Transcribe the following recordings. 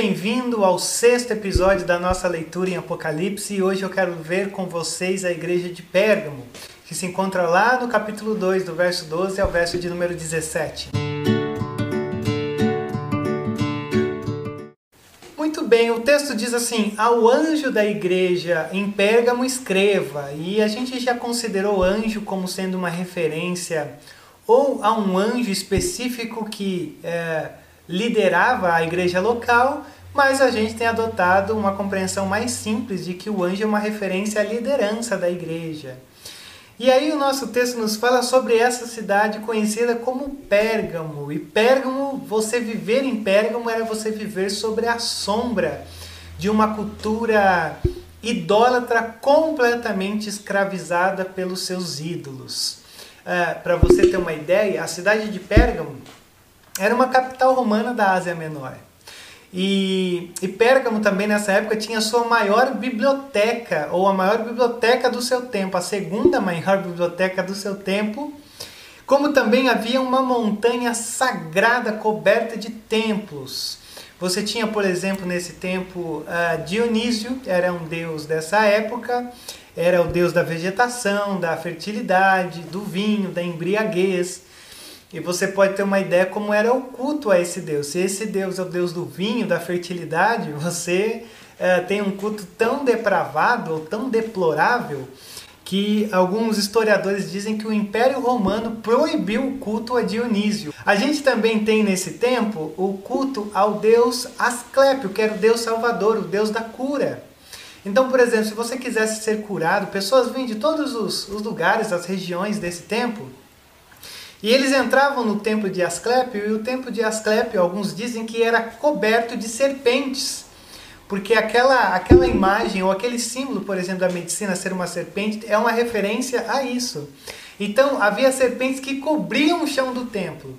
bem-vindo ao sexto episódio da nossa leitura em Apocalipse e hoje eu quero ver com vocês a igreja de Pérgamo, que se encontra lá no capítulo 2, do verso 12 ao verso de número 17. Muito bem, o texto diz assim: Ao anjo da igreja em Pérgamo escreva, e a gente já considerou anjo como sendo uma referência ou a um anjo específico que. É, liderava a igreja local, mas a gente tem adotado uma compreensão mais simples de que o anjo é uma referência à liderança da igreja. E aí o nosso texto nos fala sobre essa cidade conhecida como Pérgamo. E Pérgamo, você viver em Pérgamo era você viver sobre a sombra de uma cultura idólatra completamente escravizada pelos seus ídolos. Uh, Para você ter uma ideia, a cidade de Pérgamo era uma capital romana da Ásia Menor. E, e Pérgamo também nessa época tinha sua maior biblioteca, ou a maior biblioteca do seu tempo, a segunda maior biblioteca do seu tempo, como também havia uma montanha sagrada coberta de templos. Você tinha, por exemplo, nesse tempo, uh, Dionísio, era um deus dessa época, era o deus da vegetação, da fertilidade, do vinho, da embriaguez. E você pode ter uma ideia como era o culto a esse Deus. Se esse Deus é o Deus do vinho, da fertilidade, você é, tem um culto tão depravado ou tão deplorável que alguns historiadores dizem que o Império Romano proibiu o culto a Dionísio. A gente também tem nesse tempo o culto ao deus Asclépio, que era o deus salvador, o deus da cura. Então, por exemplo, se você quisesse ser curado, pessoas vinham de todos os, os lugares, as regiões desse tempo, e eles entravam no templo de Asclépio, e o templo de Asclépio, alguns dizem que era coberto de serpentes. Porque aquela, aquela imagem, ou aquele símbolo, por exemplo, da medicina ser uma serpente, é uma referência a isso. Então, havia serpentes que cobriam o chão do templo.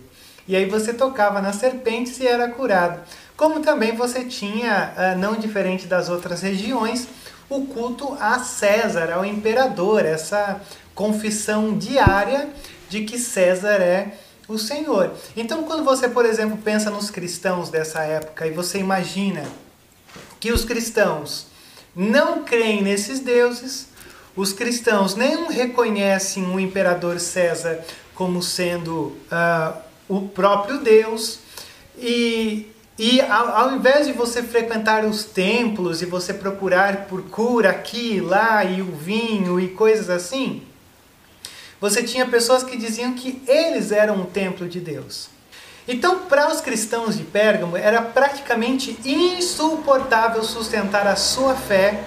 E aí você tocava nas serpentes e era curado. Como também você tinha, ah, não diferente das outras regiões, o culto a César, ao imperador, essa confissão diária de que César é o Senhor. Então, quando você, por exemplo, pensa nos cristãos dessa época e você imagina que os cristãos não creem nesses deuses, os cristãos nem reconhecem o imperador César como sendo uh, o próprio Deus, e, e ao, ao, invés de você frequentar os templos e você procurar por cura aqui lá e o vinho e coisas assim, você tinha pessoas que diziam que eles eram o templo de Deus. Então, para os cristãos de Pérgamo, era praticamente insuportável sustentar a sua fé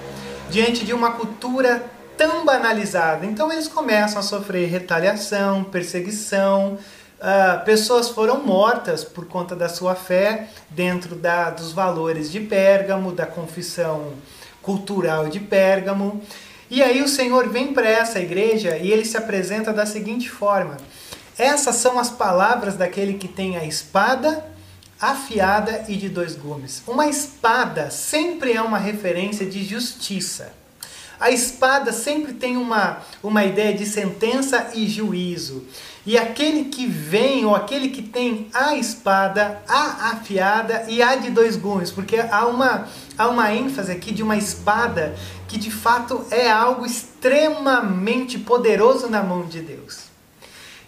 diante de uma cultura tão banalizada. Então, eles começam a sofrer retaliação, perseguição, uh, pessoas foram mortas por conta da sua fé dentro da, dos valores de Pérgamo, da confissão cultural de Pérgamo. E aí o Senhor vem para essa igreja e ele se apresenta da seguinte forma: Essas são as palavras daquele que tem a espada afiada e de dois gumes. Uma espada sempre é uma referência de justiça. A espada sempre tem uma, uma ideia de sentença e juízo. E aquele que vem, ou aquele que tem a espada, a afiada e a de dois gumes, porque há uma, há uma ênfase aqui de uma espada que de fato é algo extremamente poderoso na mão de Deus.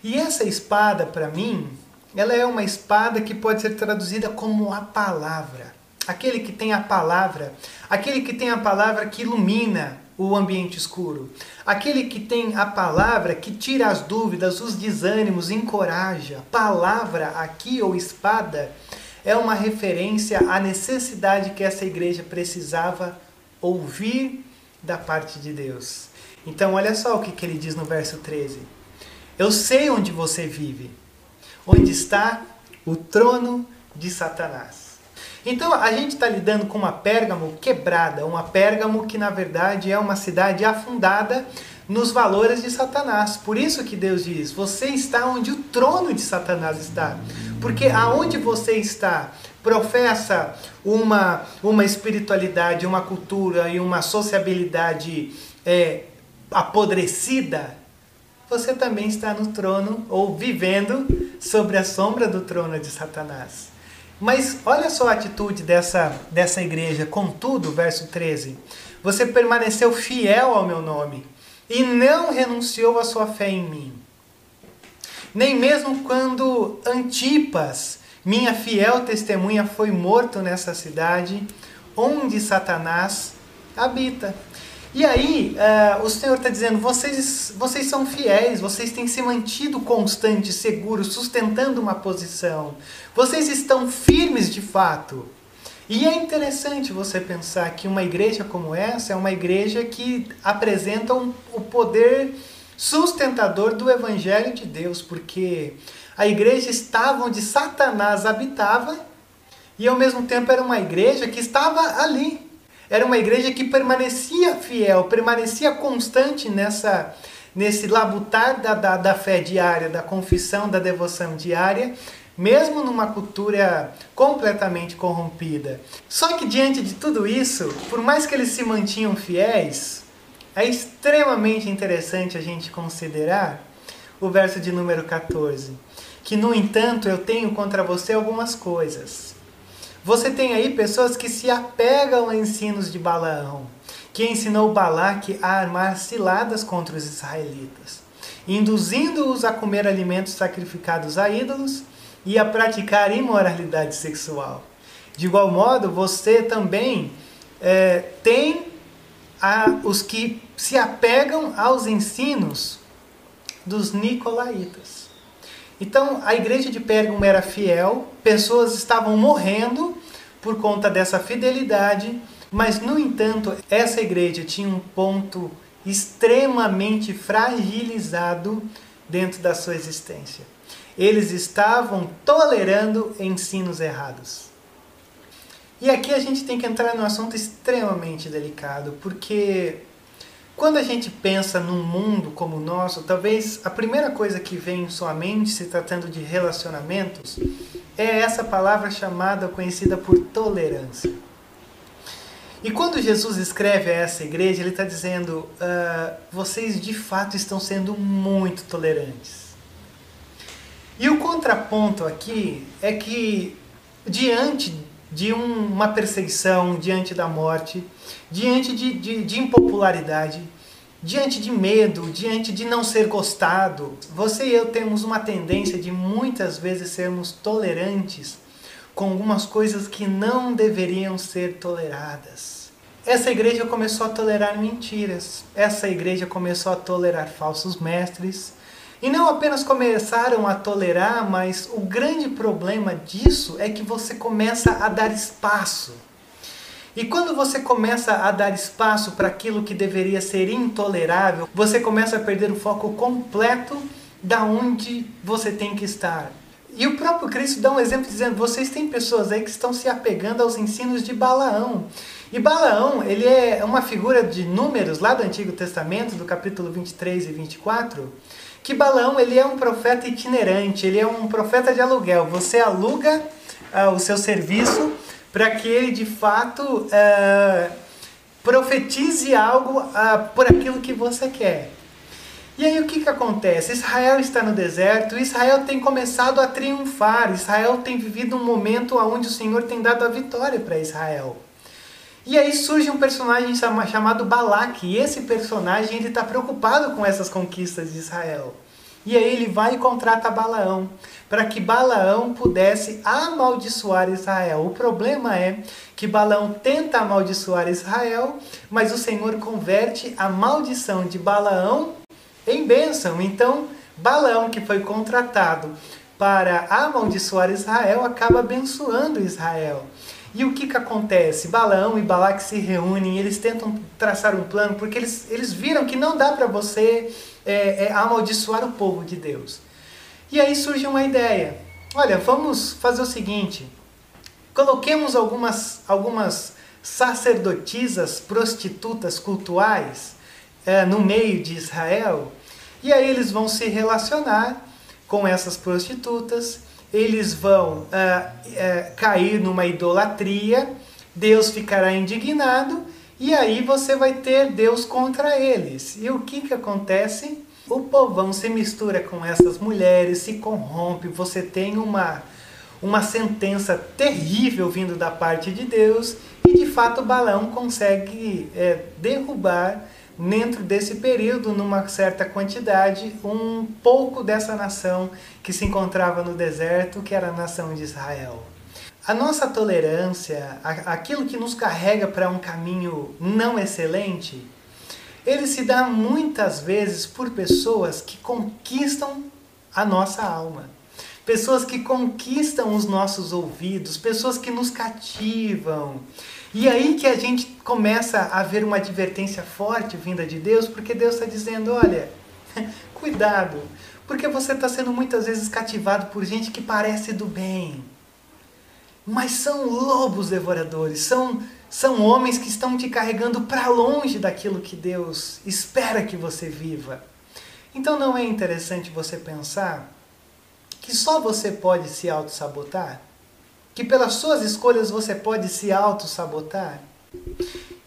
E essa espada, para mim, ela é uma espada que pode ser traduzida como a palavra. Aquele que tem a palavra, aquele que tem a palavra que ilumina, o ambiente escuro. Aquele que tem a palavra que tira as dúvidas, os desânimos, encoraja. Palavra aqui ou espada é uma referência à necessidade que essa igreja precisava ouvir da parte de Deus. Então, olha só o que, que ele diz no verso 13: Eu sei onde você vive, onde está o trono de Satanás. Então a gente está lidando com uma Pérgamo quebrada, uma Pérgamo que na verdade é uma cidade afundada nos valores de Satanás. Por isso que Deus diz: você está onde o trono de Satanás está. Porque aonde você está professa uma, uma espiritualidade, uma cultura e uma sociabilidade é, apodrecida, você também está no trono ou vivendo sobre a sombra do trono de Satanás. Mas olha só a atitude dessa, dessa igreja. Contudo, verso 13: Você permaneceu fiel ao meu nome e não renunciou à sua fé em mim. Nem mesmo quando Antipas, minha fiel testemunha, foi morto nessa cidade onde Satanás habita. E aí, uh, o Senhor está dizendo: vocês, vocês são fiéis, vocês têm se mantido constantes, seguros, sustentando uma posição. Vocês estão firmes de fato. E é interessante você pensar que uma igreja como essa é uma igreja que apresenta um, o poder sustentador do Evangelho de Deus, porque a igreja estava onde Satanás habitava e ao mesmo tempo era uma igreja que estava ali, era uma igreja que permanecia fiel, permanecia constante nessa nesse labutar da, da, da fé diária, da confissão, da devoção diária, mesmo numa cultura completamente corrompida. Só que diante de tudo isso, por mais que eles se mantinham fiéis, é extremamente interessante a gente considerar o verso de número 14, que no entanto eu tenho contra você algumas coisas você tem aí pessoas que se apegam a ensinos de Balaão, que ensinou Balaque a armar ciladas contra os israelitas, induzindo-os a comer alimentos sacrificados a ídolos e a praticar imoralidade sexual. De igual modo, você também é, tem a, os que se apegam aos ensinos dos nicolaítas. Então, a igreja de Pérgamo era fiel, pessoas estavam morrendo por conta dessa fidelidade, mas, no entanto, essa igreja tinha um ponto extremamente fragilizado dentro da sua existência. Eles estavam tolerando ensinos errados. E aqui a gente tem que entrar num assunto extremamente delicado, porque quando a gente pensa num mundo como o nosso, talvez a primeira coisa que vem em sua mente, se tratando de relacionamentos, é essa palavra chamada, conhecida por tolerância. E quando Jesus escreve a essa igreja, ele está dizendo: uh, vocês de fato estão sendo muito tolerantes. E o contraponto aqui é que, diante de um, uma perseguição, diante da morte, diante de, de, de impopularidade, diante de medo, diante de não ser gostado. Você e eu temos uma tendência de muitas vezes sermos tolerantes com algumas coisas que não deveriam ser toleradas. Essa igreja começou a tolerar mentiras, essa igreja começou a tolerar falsos mestres, e não apenas começaram a tolerar, mas o grande problema disso é que você começa a dar espaço. E quando você começa a dar espaço para aquilo que deveria ser intolerável, você começa a perder o foco completo da onde você tem que estar. E o próprio Cristo dá um exemplo dizendo: vocês têm pessoas aí que estão se apegando aos ensinos de Balaão. E Balaão, ele é uma figura de números lá do Antigo Testamento, do capítulo 23 e 24, que Balaão ele é um profeta itinerante, ele é um profeta de aluguel. Você aluga uh, o seu serviço para que ele de fato uh, profetize algo uh, por aquilo que você quer. E aí o que, que acontece? Israel está no deserto, Israel tem começado a triunfar, Israel tem vivido um momento onde o Senhor tem dado a vitória para Israel. E aí surge um personagem chamado Balaque, e esse personagem ele está preocupado com essas conquistas de Israel. E aí ele vai e contrata Balaão, para que Balaão pudesse amaldiçoar Israel. O problema é que Balaão tenta amaldiçoar Israel, mas o Senhor converte a maldição de Balaão em bênção. Então, Balaão, que foi contratado para amaldiçoar Israel, acaba abençoando Israel. E o que, que acontece? Balaão e Balaque se reúnem, eles tentam traçar um plano, porque eles, eles viram que não dá para você é, é, amaldiçoar o povo de Deus. E aí surge uma ideia. Olha, vamos fazer o seguinte: coloquemos algumas, algumas sacerdotisas prostitutas cultuais é, no meio de Israel, e aí eles vão se relacionar com essas prostitutas eles vão ah, ah, cair numa idolatria, Deus ficará indignado e aí você vai ter Deus contra eles. E o que, que acontece? O povão se mistura com essas mulheres, se corrompe, você tem uma, uma sentença terrível vindo da parte de Deus e de fato Balaão consegue é, derrubar dentro desse período, numa certa quantidade, um pouco dessa nação que se encontrava no deserto, que era a nação de Israel. A nossa tolerância, aquilo que nos carrega para um caminho não excelente, ele se dá muitas vezes por pessoas que conquistam a nossa alma. Pessoas que conquistam os nossos ouvidos, pessoas que nos cativam. E aí que a gente começa a ver uma advertência forte vinda de Deus, porque Deus está dizendo: olha, cuidado, porque você está sendo muitas vezes cativado por gente que parece do bem, mas são lobos devoradores, são, são homens que estão te carregando para longe daquilo que Deus espera que você viva. Então não é interessante você pensar que só você pode se auto-sabotar? Que pelas suas escolhas você pode se auto-sabotar?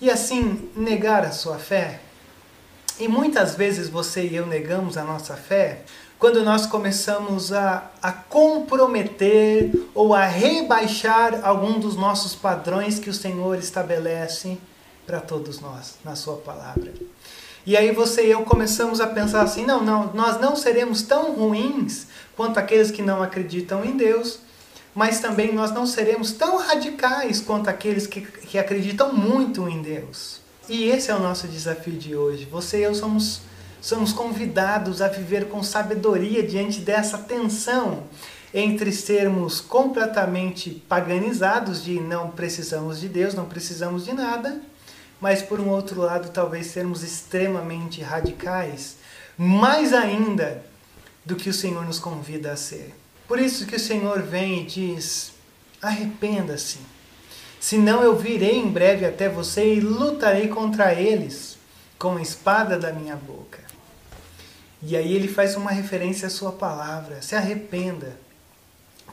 E assim negar a sua fé? E muitas vezes você e eu negamos a nossa fé quando nós começamos a, a comprometer ou a rebaixar algum dos nossos padrões que o Senhor estabelece para todos nós na Sua palavra. E aí você e eu começamos a pensar assim: não, não, nós não seremos tão ruins quanto aqueles que não acreditam em Deus, mas também nós não seremos tão radicais quanto aqueles que, que acreditam muito em Deus. E esse é o nosso desafio de hoje. Você e eu somos, somos convidados a viver com sabedoria diante dessa tensão entre sermos completamente paganizados de não precisamos de Deus, não precisamos de nada, mas por um outro lado talvez sermos extremamente radicais, mais ainda do que o Senhor nos convida a ser. Por isso que o Senhor vem e diz: arrependa-se, senão eu virei em breve até você e lutarei contra eles com a espada da minha boca. E aí ele faz uma referência à sua palavra: se arrependa,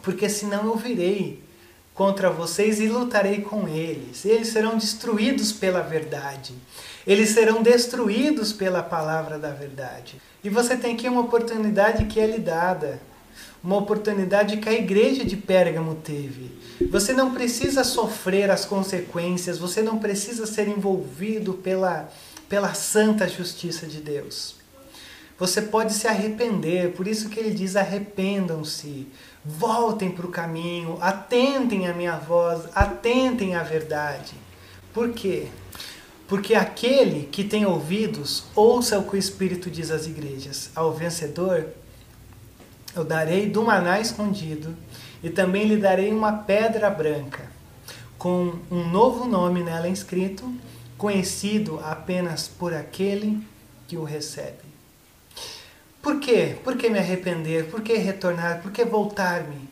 porque senão eu virei contra vocês e lutarei com eles. Eles serão destruídos pela verdade. Eles serão destruídos pela palavra da verdade. E você tem aqui uma oportunidade que é lhe dada. Uma oportunidade que a igreja de Pérgamo teve. Você não precisa sofrer as consequências, você não precisa ser envolvido pela, pela santa justiça de Deus. Você pode se arrepender, por isso que ele diz: arrependam-se, voltem para o caminho, atentem à minha voz, atentem à verdade. Por quê? Porque aquele que tem ouvidos, ouça o que o Espírito diz às igrejas. Ao vencedor, eu darei do maná escondido e também lhe darei uma pedra branca, com um novo nome nela inscrito, conhecido apenas por aquele que o recebe. Por quê? Por que me arrepender? Por que retornar? Por que voltar-me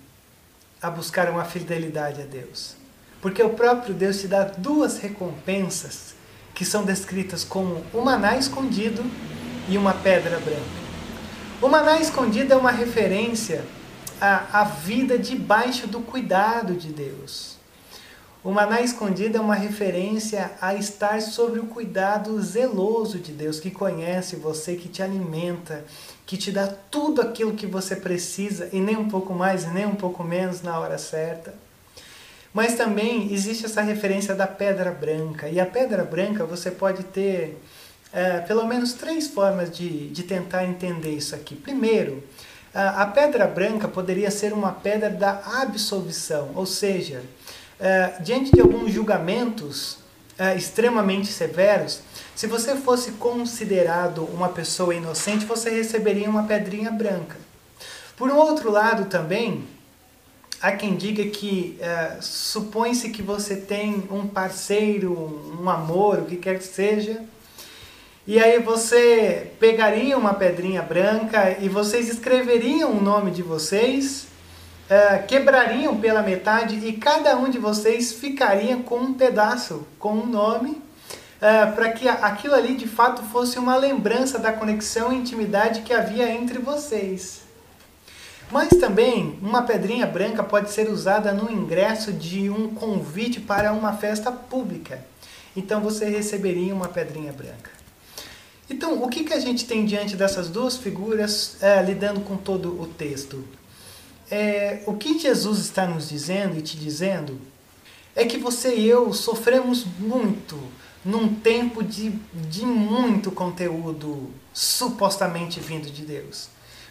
a buscar uma fidelidade a Deus? Porque o próprio Deus te dá duas recompensas que são descritas como um maná escondido e uma pedra branca. O maná escondido é uma referência à, à vida debaixo do cuidado de Deus. O maná escondido é uma referência a estar sobre o cuidado zeloso de Deus, que conhece você, que te alimenta, que te dá tudo aquilo que você precisa, e nem um pouco mais, e nem um pouco menos na hora certa. Mas também existe essa referência da pedra branca, e a pedra branca você pode ter é, pelo menos três formas de, de tentar entender isso aqui. Primeiro, a pedra branca poderia ser uma pedra da absolvição, ou seja, é, diante de alguns julgamentos é, extremamente severos, se você fosse considerado uma pessoa inocente, você receberia uma pedrinha branca. Por um outro lado também, há quem diga que é, supõe-se que você tem um parceiro, um amor, o que quer que seja, e aí você pegaria uma pedrinha branca e vocês escreveriam o nome de vocês uh, quebrariam pela metade e cada um de vocês ficaria com um pedaço, com um nome, uh, para que aquilo ali de fato fosse uma lembrança da conexão e intimidade que havia entre vocês. Mas também uma pedrinha branca pode ser usada no ingresso de um convite para uma festa pública. Então você receberia uma pedrinha branca. Então, o que, que a gente tem diante dessas duas figuras lidando com todo o texto? é, o que Jesus está nos dizendo e te dizendo é que você e eu sofremos muito num tempo de, de muito conteúdo supostamente vindo de Deus.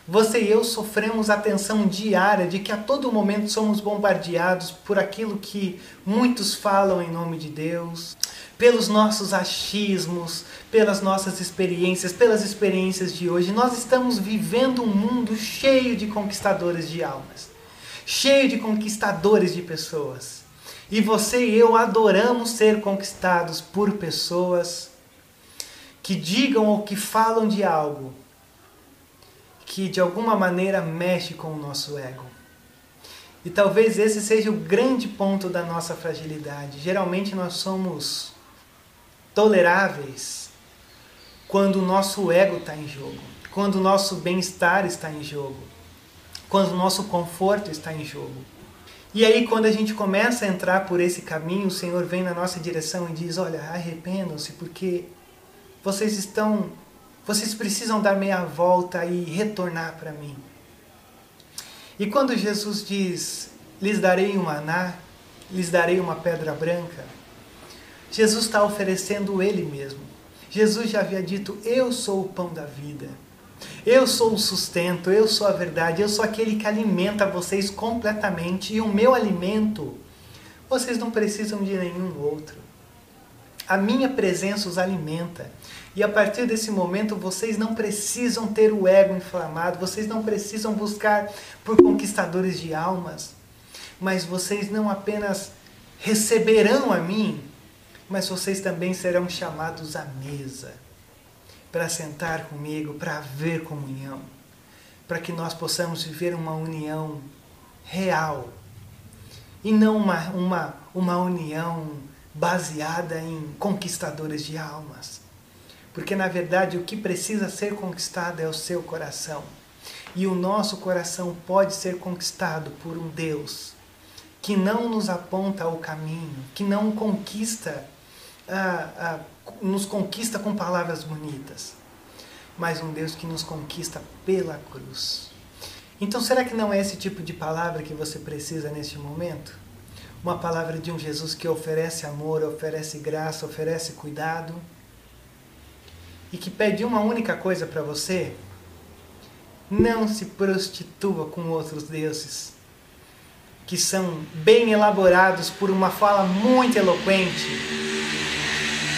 Você e eu sofremos a tensão diária de que a todo momento somos bombardeados por aquilo que muitos falam em nome de Deus, pelos nossos achismos, pelas nossas experiências, pelas experiências de hoje. Nós estamos vivendo um mundo cheio de conquistadores de almas, cheio de conquistadores de pessoas. E você e eu adoramos ser conquistados por pessoas que digam ou que falam de algo que de alguma maneira mexe com o nosso ego. E talvez esse seja o grande ponto da nossa fragilidade. Geralmente nós somos toleráveis quando o nosso ego está em jogo, quando o nosso bem-estar está em jogo, quando o nosso conforto está em jogo. E aí, quando a gente começa a entrar por esse caminho, o Senhor vem na nossa direção e diz: Olha, arrependam-se, porque vocês estão vocês precisam dar meia volta e retornar para mim. E quando Jesus diz: lhes darei um maná, lhes darei uma pedra branca, Jesus está oferecendo Ele mesmo. Jesus já havia dito: Eu sou o pão da vida. Eu sou o sustento, eu sou a verdade, eu sou aquele que alimenta vocês completamente. E o meu alimento, vocês não precisam de nenhum outro. A minha presença os alimenta. E a partir desse momento vocês não precisam ter o ego inflamado, vocês não precisam buscar por conquistadores de almas, mas vocês não apenas receberão a mim, mas vocês também serão chamados à mesa para sentar comigo, para haver comunhão, para que nós possamos viver uma união real e não uma, uma, uma união baseada em conquistadores de almas. Porque na verdade o que precisa ser conquistado é o seu coração. E o nosso coração pode ser conquistado por um Deus que não nos aponta o caminho, que não conquista, ah, ah, nos conquista com palavras bonitas, mas um Deus que nos conquista pela cruz. Então, será que não é esse tipo de palavra que você precisa neste momento? Uma palavra de um Jesus que oferece amor, oferece graça, oferece cuidado. E que pede uma única coisa para você, não se prostitua com outros deuses que são bem elaborados por uma fala muito eloquente,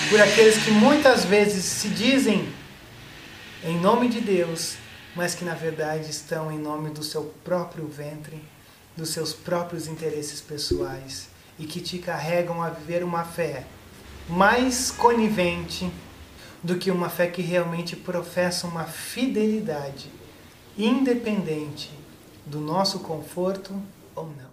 por aqueles que muitas vezes se dizem em nome de Deus, mas que na verdade estão em nome do seu próprio ventre, dos seus próprios interesses pessoais e que te carregam a viver uma fé mais conivente do que uma fé que realmente professa uma fidelidade independente do nosso conforto ou não.